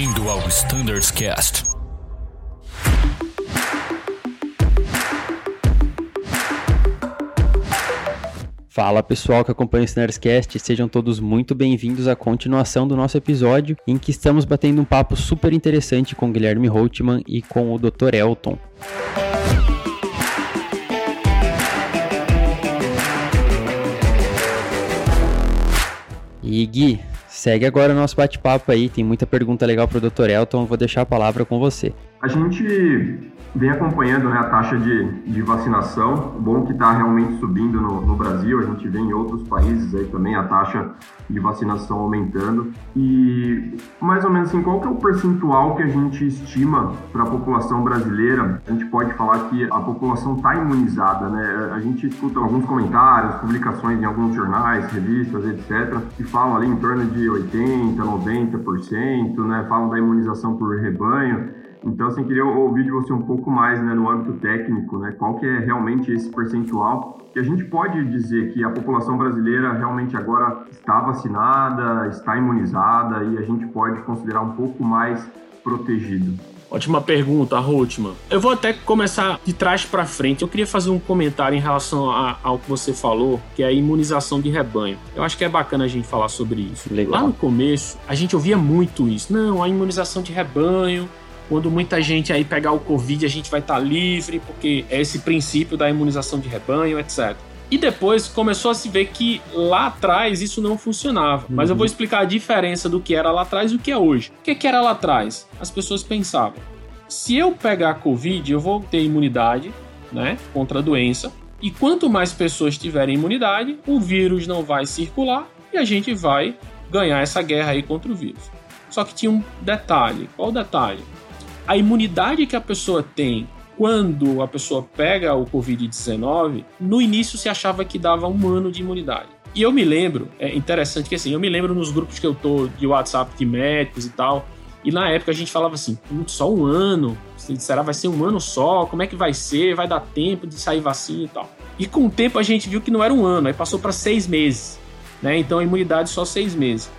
Bem-vindo ao Standards Cast. Fala pessoal que acompanha o Snarescast, sejam todos muito bem-vindos à continuação do nosso episódio, em que estamos batendo um papo super interessante com Guilherme Holtman e com o Dr. Elton. E Gui, segue agora o nosso bate-papo aí, tem muita pergunta legal para o Dr. Elton, vou deixar a palavra com você. A gente vem acompanhando né, a taxa de, de vacinação, bom que está realmente subindo no, no, Brasil, a gente vê em outros países aí também a taxa de vacinação aumentando. E mais ou menos assim, qual que é o percentual que a gente estima para a população brasileira? A gente pode falar que a população está imunizada, né? A gente escuta alguns comentários, publicações em alguns jornais, revistas, etc., que falam ali em torno de 80%, 90%, né? Falam da imunização por rebanho. Então, assim, queria ouvir de você um pouco mais né, no âmbito técnico, né, qual que é realmente esse percentual que a gente pode dizer que a população brasileira realmente agora está vacinada, está imunizada e a gente pode considerar um pouco mais protegido. Ótima pergunta, Rotman. Eu vou até começar de trás para frente. Eu queria fazer um comentário em relação a, ao que você falou, que é a imunização de rebanho. Eu acho que é bacana a gente falar sobre isso. Legal. Lá no começo, a gente ouvia muito isso. Não, a imunização de rebanho quando muita gente aí pegar o Covid, a gente vai estar tá livre, porque é esse princípio da imunização de rebanho, etc. E depois começou a se ver que lá atrás isso não funcionava. Uhum. Mas eu vou uhum. explicar a diferença do que era lá atrás e o que é hoje. O que, que era lá atrás? As pessoas pensavam: se eu pegar Covid, eu vou ter imunidade né, contra a doença. E quanto mais pessoas tiverem imunidade, o vírus não vai circular e a gente vai ganhar essa guerra aí contra o vírus. Só que tinha um detalhe. Qual o detalhe? A imunidade que a pessoa tem quando a pessoa pega o Covid-19, no início se achava que dava um ano de imunidade. E eu me lembro, é interessante que assim, eu me lembro nos grupos que eu tô de WhatsApp de médicos e tal, e na época a gente falava assim, só um ano, será vai ser um ano só, como é que vai ser, vai dar tempo de sair vacina e tal. E com o tempo a gente viu que não era um ano, aí passou para seis meses, né? Então a imunidade só seis meses.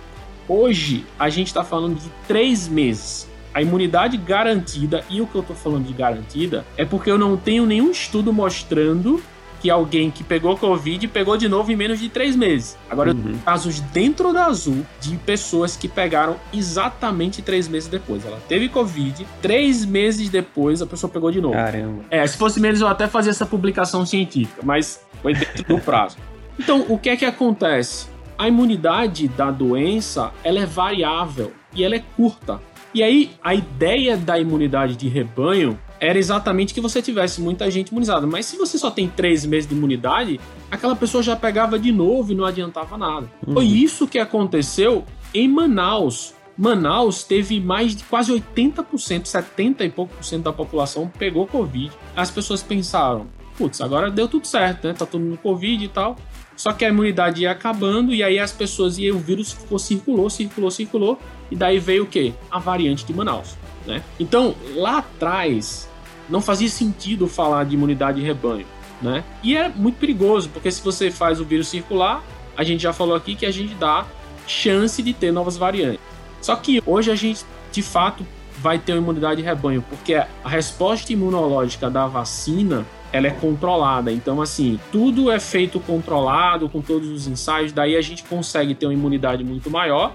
Hoje a gente está falando de três meses a imunidade garantida, e o que eu tô falando de garantida, é porque eu não tenho nenhum estudo mostrando que alguém que pegou Covid pegou de novo em menos de três meses. Agora, uhum. casos dentro da Azul de pessoas que pegaram exatamente três meses depois. Ela teve Covid, três meses depois a pessoa pegou de novo. Caramba. É, se fosse menos eu até fazia essa publicação científica, mas foi dentro do prazo. Então, o que é que acontece? A imunidade da doença, ela é variável e ela é curta. E aí, a ideia da imunidade de rebanho era exatamente que você tivesse muita gente imunizada. Mas se você só tem três meses de imunidade, aquela pessoa já pegava de novo e não adiantava nada. Uhum. Foi isso que aconteceu em Manaus. Manaus teve mais de quase 80%, 70 e pouco por cento da população pegou Covid. As pessoas pensaram, putz, agora deu tudo certo, né? Tá todo mundo Covid e tal. Só que a imunidade ia acabando e aí as pessoas e o vírus ficou, circulou, circulou, circulou e daí veio o quê? A variante de Manaus, né? Então, lá atrás não fazia sentido falar de imunidade de rebanho, né? E é muito perigoso, porque se você faz o vírus circular, a gente já falou aqui que a gente dá chance de ter novas variantes. Só que hoje a gente, de fato, vai ter uma imunidade de rebanho, porque a resposta imunológica da vacina ela é controlada. Então, assim, tudo é feito controlado, com todos os ensaios, daí a gente consegue ter uma imunidade muito maior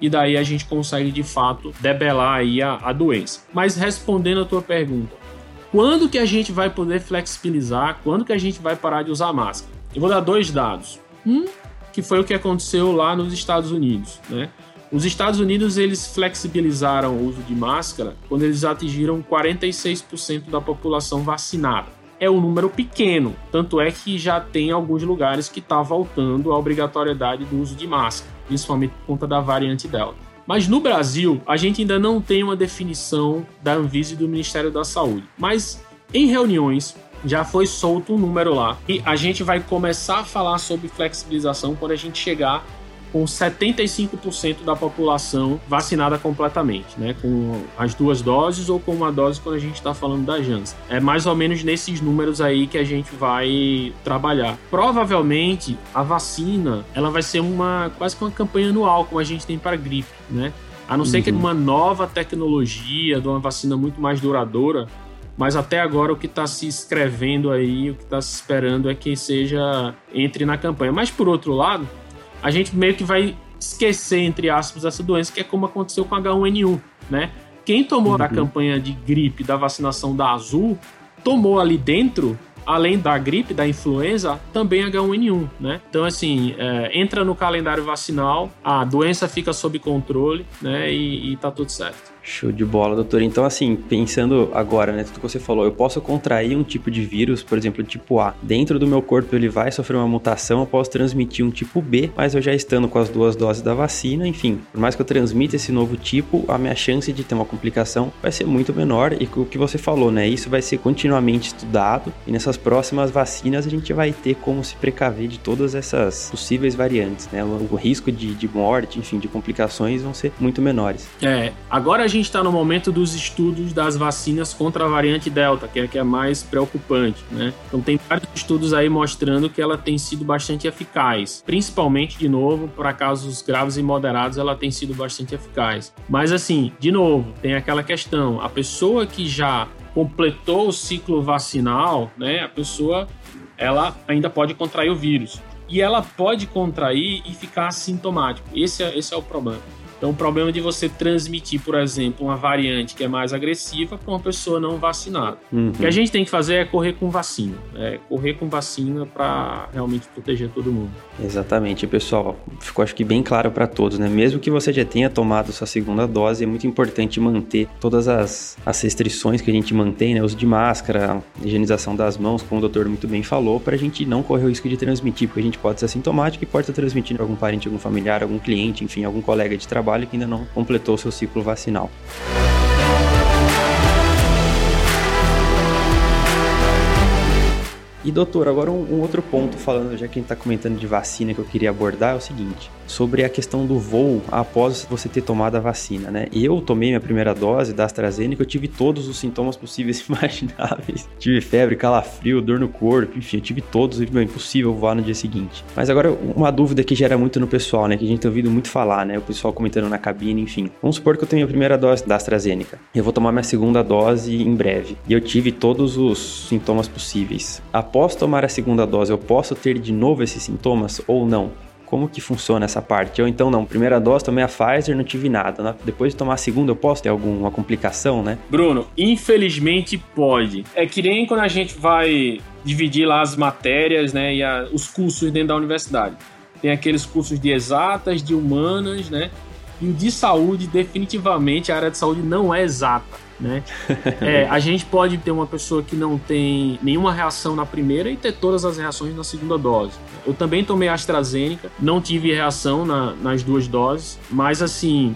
e daí a gente consegue de fato debelar aí a, a doença. Mas respondendo a tua pergunta, quando que a gente vai poder flexibilizar? Quando que a gente vai parar de usar máscara? Eu vou dar dois dados. Um, que foi o que aconteceu lá nos Estados Unidos, né? Os Estados Unidos eles flexibilizaram o uso de máscara quando eles atingiram 46% da população vacinada é um número pequeno, tanto é que já tem alguns lugares que está voltando a obrigatoriedade do uso de máscara, principalmente por conta da variante Delta. Mas no Brasil, a gente ainda não tem uma definição da Anvisa e do Ministério da Saúde. Mas em reuniões já foi solto um número lá e a gente vai começar a falar sobre flexibilização quando a gente chegar com 75% da população vacinada completamente, né? Com as duas doses ou com uma dose quando a gente está falando da Janssen. É mais ou menos nesses números aí que a gente vai trabalhar. Provavelmente a vacina ela vai ser uma quase que uma campanha anual como a gente tem para gripe, né? A não ser que é uma nova tecnologia, de uma vacina muito mais duradoura, mas até agora o que está se escrevendo aí, o que está se esperando é que seja entre na campanha. Mas por outro lado, a gente meio que vai esquecer, entre aspas, essa doença, que é como aconteceu com H1N1, né? Quem tomou uhum. da campanha de gripe da vacinação da Azul, tomou ali dentro além da gripe, da influenza, também H1N1, né? Então, assim, é, entra no calendário vacinal, a doença fica sob controle, né? E, e tá tudo certo. Show de bola, doutor. Então, assim, pensando agora, né, tudo que você falou, eu posso contrair um tipo de vírus, por exemplo, tipo A. Dentro do meu corpo ele vai sofrer uma mutação, eu posso transmitir um tipo B, mas eu já estando com as duas doses da vacina, enfim, por mais que eu transmita esse novo tipo, a minha chance de ter uma complicação vai ser muito menor. E o que você falou, né, isso vai ser continuamente estudado e nessas próximas vacinas a gente vai ter como se precaver de todas essas possíveis variantes, né? O, risco de, de morte, enfim, de complicações vão ser muito menores. É, agora a gente gente está no momento dos estudos das vacinas contra a variante Delta, que é a que é mais preocupante, né? Então tem vários estudos aí mostrando que ela tem sido bastante eficaz, principalmente de novo para casos graves e moderados, ela tem sido bastante eficaz. Mas assim, de novo, tem aquela questão, a pessoa que já completou o ciclo vacinal, né? A pessoa ela ainda pode contrair o vírus. E ela pode contrair e ficar assintomático. Esse é, esse é o problema. Então, o problema de você transmitir, por exemplo, uma variante que é mais agressiva para uma pessoa não vacinada. Uhum. O que a gente tem que fazer é correr com vacina. É correr com vacina para realmente proteger todo mundo. Exatamente, pessoal. Ficou acho que bem claro para todos, né? Mesmo que você já tenha tomado sua segunda dose, é muito importante manter todas as, as restrições que a gente mantém, né? Uso de máscara, higienização das mãos, como o doutor muito bem falou, para a gente não correr o risco de transmitir, porque a gente pode ser assintomático e pode estar transmitindo para algum parente, algum familiar, algum cliente, enfim, algum colega de trabalho trabalho que ainda não completou seu ciclo vacinal. E doutor, agora um, um, outro ponto falando, já que a gente está comentando de vacina que eu queria abordar é o seguinte: sobre a questão do voo após você ter tomado a vacina, né? Eu tomei minha primeira dose da AstraZeneca, eu tive todos os sintomas possíveis e imagináveis. tive febre, calafrio, dor no corpo, enfim, eu tive todos, é impossível voar no dia seguinte. Mas agora, uma dúvida que gera muito no pessoal, né? Que a gente tem ouvido muito falar, né? O pessoal comentando na cabine, enfim. Vamos supor que eu tenho a primeira dose da AstraZeneca. Eu vou tomar minha segunda dose em breve. E eu tive todos os sintomas possíveis. Após tomar a segunda dose, eu posso ter de novo esses sintomas ou não? Como que funciona essa parte? Ou então não, primeira dose tomei a Pfizer, não tive nada. Né? Depois de tomar a segunda, eu posso ter alguma complicação, né? Bruno, infelizmente pode. É que nem quando a gente vai dividir lá as matérias, né, e a, os cursos dentro da universidade. Tem aqueles cursos de exatas, de humanas, né? E o de saúde, definitivamente, a área de saúde não é exata né? É, a gente pode ter uma pessoa que não tem nenhuma reação na primeira e ter todas as reações na segunda dose. Eu também tomei AstraZeneca, não tive reação na, nas duas doses, mas assim,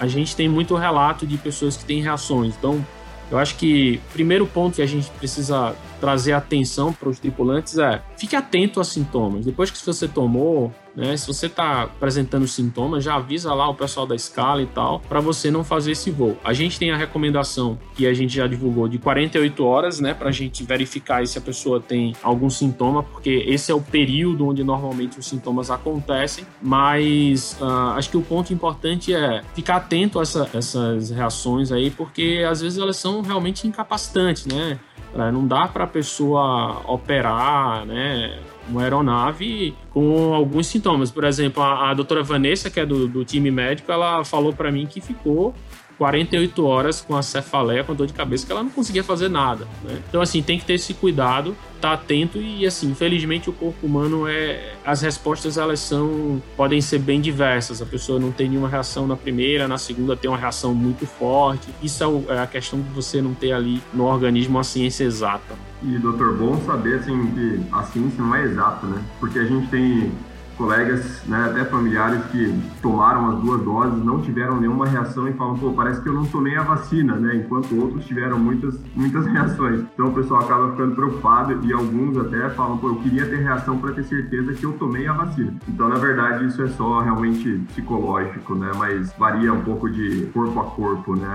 a gente tem muito relato de pessoas que têm reações. Então, eu acho que o primeiro ponto que a gente precisa trazer atenção para os tripulantes é fique atento aos sintomas. Depois que você tomou, né, se você está apresentando sintomas, já avisa lá o pessoal da escala e tal, para você não fazer esse voo. A gente tem a recomendação que a gente já divulgou de 48 horas, né, para a gente verificar se a pessoa tem algum sintoma, porque esse é o período onde normalmente os sintomas acontecem. Mas uh, acho que o ponto importante é ficar atento a essa, essas reações aí, porque às vezes elas são realmente incapacitantes, né? É, não dá para a pessoa operar, né? Uma aeronave com alguns sintomas. Por exemplo, a, a doutora Vanessa, que é do, do time médico, ela falou para mim que ficou 48 horas com a cefaleia, com a dor de cabeça, que ela não conseguia fazer nada. Né? Então, assim, tem que ter esse cuidado, tá atento e, assim, infelizmente o corpo humano é. As respostas, elas são. podem ser bem diversas. A pessoa não tem nenhuma reação na primeira, na segunda tem uma reação muito forte. Isso é, é a questão de você não ter ali no organismo uma ciência exata. E, doutor, bom saber, assim, que a ciência não é exata, né? Porque a gente tem colegas, né, até familiares que tomaram as duas doses, não tiveram nenhuma reação e falam, pô, parece que eu não tomei a vacina, né? Enquanto outros tiveram muitas, muitas reações. Então o pessoal acaba ficando preocupado e alguns até falam, pô, eu queria ter reação para ter certeza que eu tomei a vacina. Então, na verdade, isso é só realmente psicológico, né? Mas varia um pouco de corpo a corpo, né?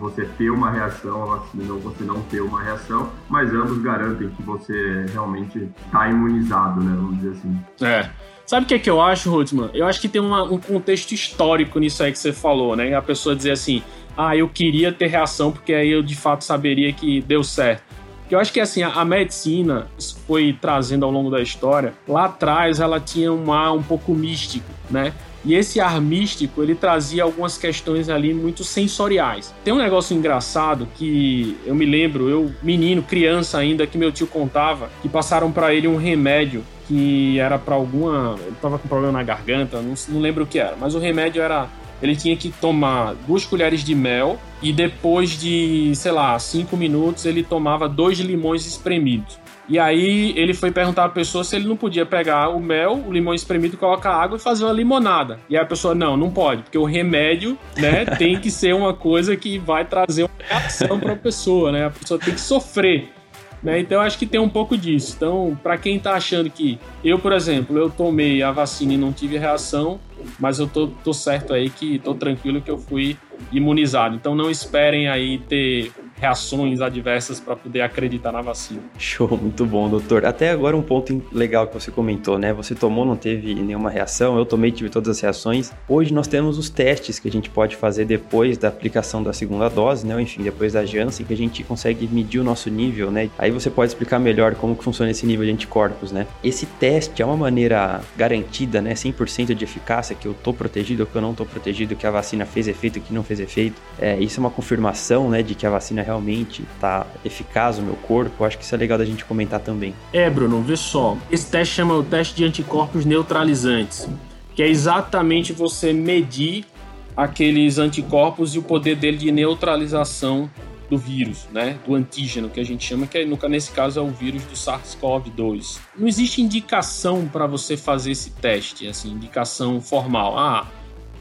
Você ter uma reação à vacina ou você não ter uma reação, mas ambos garantem que você realmente está imunizado, né? Vamos dizer assim. É. Sabe o que é que eu acho, Rutzman? Eu acho que tem uma, um contexto histórico nisso aí que você falou, né? A pessoa dizer assim, ah, eu queria ter reação porque aí eu de fato saberia que deu certo. Eu acho que assim, a, medicina foi trazendo ao longo da história. Lá atrás ela tinha um ar um pouco místico, né? E esse ar místico, ele trazia algumas questões ali muito sensoriais. Tem um negócio engraçado que eu me lembro, eu menino, criança ainda, que meu tio contava, que passaram para ele um remédio que era para alguma, ele tava com problema na garganta, não, não lembro o que era, mas o remédio era ele tinha que tomar duas colheres de mel e depois de, sei lá, cinco minutos ele tomava dois limões espremidos. E aí ele foi perguntar à pessoa se ele não podia pegar o mel, o limão espremido, colocar água e fazer uma limonada. E aí a pessoa, não, não pode, porque o remédio, né, tem que ser uma coisa que vai trazer uma reação para a pessoa, né? A pessoa tem que sofrer. Né? Então eu acho que tem um pouco disso. Então, para quem está achando que eu, por exemplo, eu tomei a vacina e não tive reação, mas eu tô, tô certo aí que tô tranquilo que eu fui imunizado. Então não esperem aí ter reações adversas para poder acreditar na vacina. Show, muito bom, doutor. Até agora um ponto legal que você comentou, né? Você tomou, não teve nenhuma reação, eu tomei, tive todas as reações. Hoje nós temos os testes que a gente pode fazer depois da aplicação da segunda dose, né? Enfim, depois da Janssen, que a gente consegue medir o nosso nível, né? Aí você pode explicar melhor como que funciona esse nível de anticorpos, né? Esse teste é uma maneira garantida, né? 100% de eficácia, que eu tô protegido que eu não tô protegido, que a vacina fez efeito, que não fez efeito. É, isso é uma confirmação, né, de que a vacina realmente está eficaz no meu corpo, acho que isso é legal da gente comentar também. É, Bruno, vê só. Esse teste chama o teste de anticorpos neutralizantes, que é exatamente você medir aqueles anticorpos e o poder dele de neutralização do vírus, né? Do antígeno que a gente chama, que é, nesse caso é o vírus do SARS-CoV-2. Não existe indicação para você fazer esse teste, assim, indicação formal. Ah,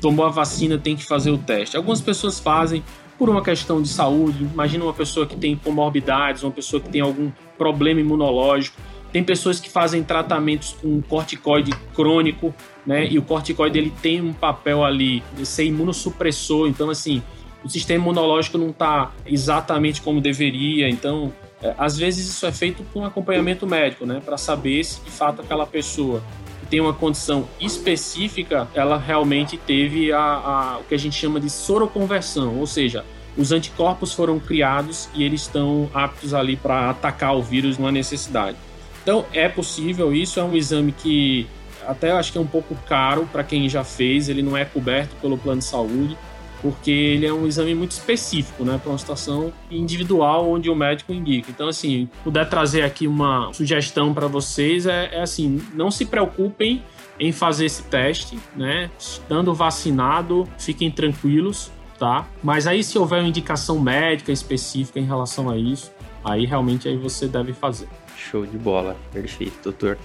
tomou a vacina, tem que fazer o teste. Algumas pessoas fazem, por uma questão de saúde. Imagina uma pessoa que tem comorbidades, uma pessoa que tem algum problema imunológico. Tem pessoas que fazem tratamentos com corticoide crônico, né? E o corticoide ele tem um papel ali de ser imunossupressor. Então, assim, o sistema imunológico não está exatamente como deveria. Então, é, às vezes isso é feito com acompanhamento médico, né? Para saber se de fato aquela pessoa tem uma condição específica, ela realmente teve a, a, o que a gente chama de soroconversão, ou seja, os anticorpos foram criados e eles estão aptos ali para atacar o vírus numa necessidade. Então é possível, isso é um exame que até acho que é um pouco caro para quem já fez, ele não é coberto pelo plano de saúde, porque ele é um exame muito específico, né, para uma situação individual onde o médico indica. Então, assim, puder trazer aqui uma sugestão para vocês é, é, assim, não se preocupem em fazer esse teste, né? Estando vacinado, fiquem tranquilos, tá? Mas aí se houver uma indicação médica específica em relação a isso, aí realmente aí você deve fazer. Show de bola, perfeito, doutor.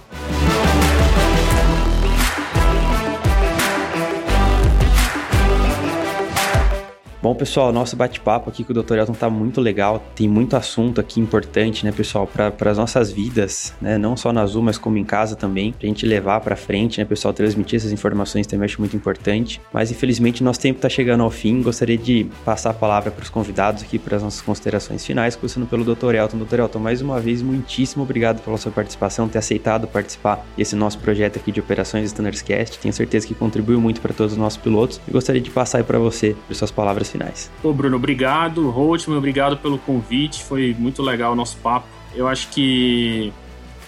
Bom, pessoal, nosso bate-papo aqui com o Dr. Elton tá muito legal. Tem muito assunto aqui importante, né, pessoal, para as nossas vidas, né, não só na Azul, mas como em casa também, pra gente levar para frente, né, pessoal, transmitir essas informações também acho muito importante. Mas infelizmente nosso tempo tá chegando ao fim. Gostaria de passar a palavra para os convidados aqui para as nossas considerações finais, começando pelo Dr. Elton. Dr. Elton, mais uma vez, muitíssimo obrigado pela sua participação, ter aceitado participar desse nosso projeto aqui de operações Standards Cast. Tenho certeza que contribuiu muito para todos os nossos pilotos e gostaria de passar aí para você, por suas palavras finais. Ô Bruno, obrigado. Holtman, obrigado pelo convite. Foi muito legal o nosso papo. Eu acho que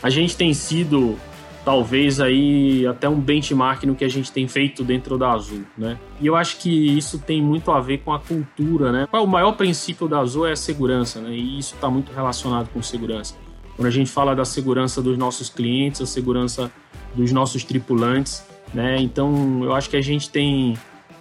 a gente tem sido talvez aí até um benchmark no que a gente tem feito dentro da Azul, né? E eu acho que isso tem muito a ver com a cultura, né? O maior princípio da Azul é a segurança, né? E isso está muito relacionado com segurança. Quando a gente fala da segurança dos nossos clientes, a segurança dos nossos tripulantes, né? Então, eu acho que a gente tem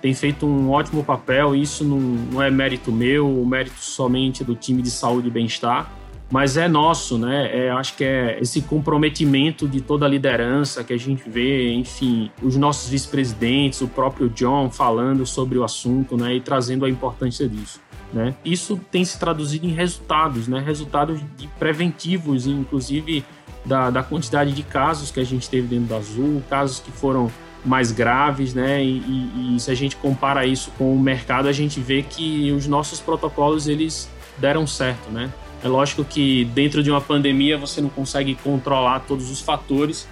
tem feito um ótimo papel. Isso não, não é mérito meu, o mérito somente do time de saúde e bem-estar, mas é nosso, né? É, acho que é esse comprometimento de toda a liderança que a gente vê, enfim, os nossos vice-presidentes, o próprio John falando sobre o assunto, né? E trazendo a importância disso. Né? Isso tem se traduzido em resultados, né? Resultados preventivos, inclusive da, da quantidade de casos que a gente teve dentro da Azul, casos que foram mais graves, né? E, e, e, se a gente compara isso com o mercado, a gente vê que os nossos protocolos eles deram certo, né? É lógico que dentro de uma pandemia você não consegue controlar todos os fatores,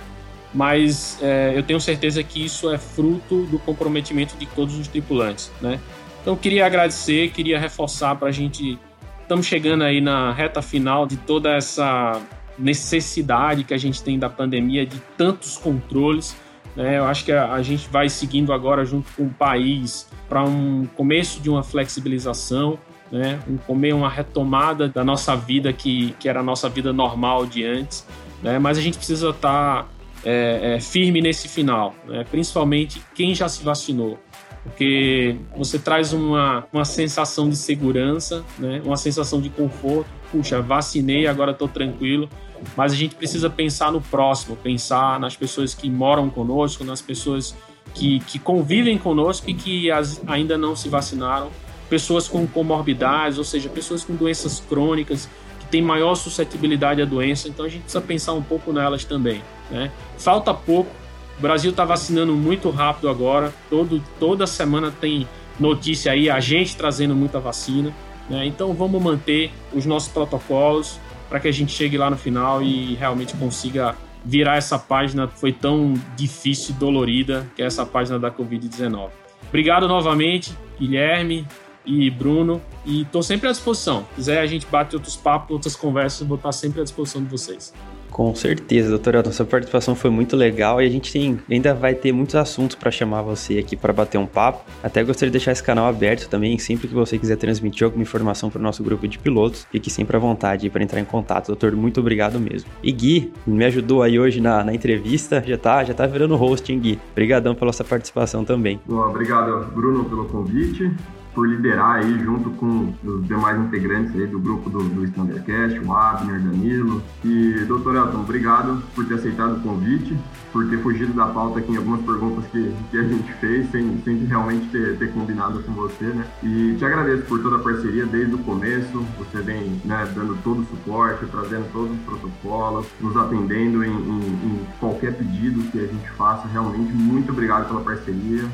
mas é, eu tenho certeza que isso é fruto do comprometimento de todos os tripulantes, né? Então queria agradecer, queria reforçar para a gente estamos chegando aí na reta final de toda essa necessidade que a gente tem da pandemia de tantos controles. Né? Eu acho que a, a gente vai seguindo agora junto com o país para um começo de uma flexibilização, né? um comer uma retomada da nossa vida que, que era a nossa vida normal de antes. Né? Mas a gente precisa estar tá, é, é, firme nesse final, né? principalmente quem já se vacinou porque você traz uma, uma sensação de segurança, né? uma sensação de conforto. Puxa, vacinei, agora estou tranquilo. Mas a gente precisa pensar no próximo, pensar nas pessoas que moram conosco, nas pessoas que, que convivem conosco e que as, ainda não se vacinaram, pessoas com comorbidades, ou seja, pessoas com doenças crônicas, que têm maior suscetibilidade à doença. Então a gente precisa pensar um pouco nelas também. Né? Falta pouco o Brasil está vacinando muito rápido agora. Todo, toda semana tem notícia aí, a gente trazendo muita vacina. Né? Então vamos manter os nossos protocolos para que a gente chegue lá no final e realmente consiga virar essa página foi tão difícil e dolorida, que é essa página da Covid-19. Obrigado novamente, Guilherme e Bruno, e estou sempre à disposição. Se quiser, a gente bate outros papos, outras conversas, vou estar sempre à disposição de vocês. Com certeza, doutora. Nossa participação foi muito legal e a gente tem, ainda vai ter muitos assuntos para chamar você aqui para bater um papo. Até gostaria de deixar esse canal aberto também, sempre que você quiser transmitir alguma informação para o nosso grupo de pilotos, fique sempre à vontade para entrar em contato. Doutor, muito obrigado mesmo. E Gui, me ajudou aí hoje na, na entrevista, já tá, já tá virando host, hein, Gui? Obrigadão pela sua participação também. Bom, obrigado, Bruno, pelo convite por liderar aí junto com os demais integrantes aí do grupo do, do Standardcast, o Abner, Danilo. E, doutor Elton, obrigado por ter aceitado o convite, por ter fugido da pauta aqui em algumas perguntas que, que a gente fez, sem, sem realmente ter, ter combinado com você, né? E te agradeço por toda a parceria desde o começo, você vem né, dando todo o suporte, trazendo todos os protocolos, nos atendendo em, em, em qualquer pedido que a gente faça. Realmente, muito obrigado pela parceria.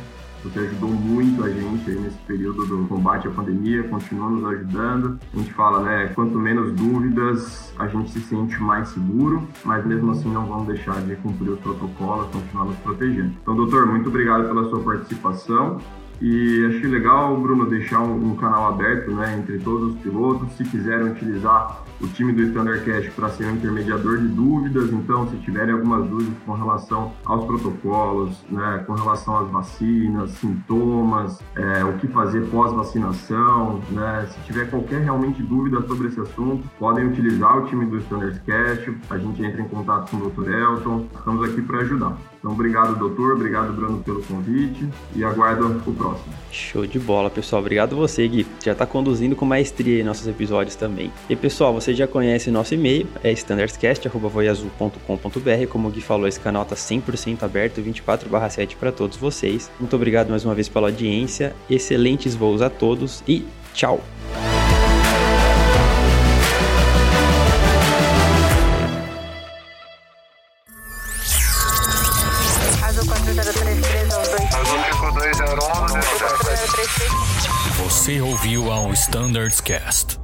Você ajudou muito a gente nesse período do combate à pandemia, continua nos ajudando. A gente fala, né, quanto menos dúvidas, a gente se sente mais seguro, mas mesmo assim não vamos deixar de cumprir os protocolos, continuar nos protegendo. Então, doutor, muito obrigado pela sua participação. E achei legal, Bruno, deixar um, um, canal aberto né, entre todos os pilotos. Se quiserem utilizar o time do Standard Cash para ser um intermediador de dúvidas, então, se tiverem algumas dúvidas com relação aos protocolos, né, com relação às vacinas, sintomas, é, o que fazer pós-vacinação, né, se tiver qualquer realmente dúvida sobre esse assunto, podem utilizar o time do Standard Cash. A gente entra em contato com o Dr. Elton. Estamos aqui para ajudar. Então, obrigado, doutor. Obrigado, Bruno, pelo convite. E aguardo o próximo. Show de bola, pessoal. Obrigado você, Gui. Já está conduzindo com maestria nossos episódios também. E, pessoal, você já conhece nosso e-mail, é standardscast.voiazul.com.br. Como o Gui falou, esse canal está 100% aberto, 24/7 para todos vocês. Muito obrigado mais uma vez pela audiência. Excelentes voos a todos e tchau! Standards Cast.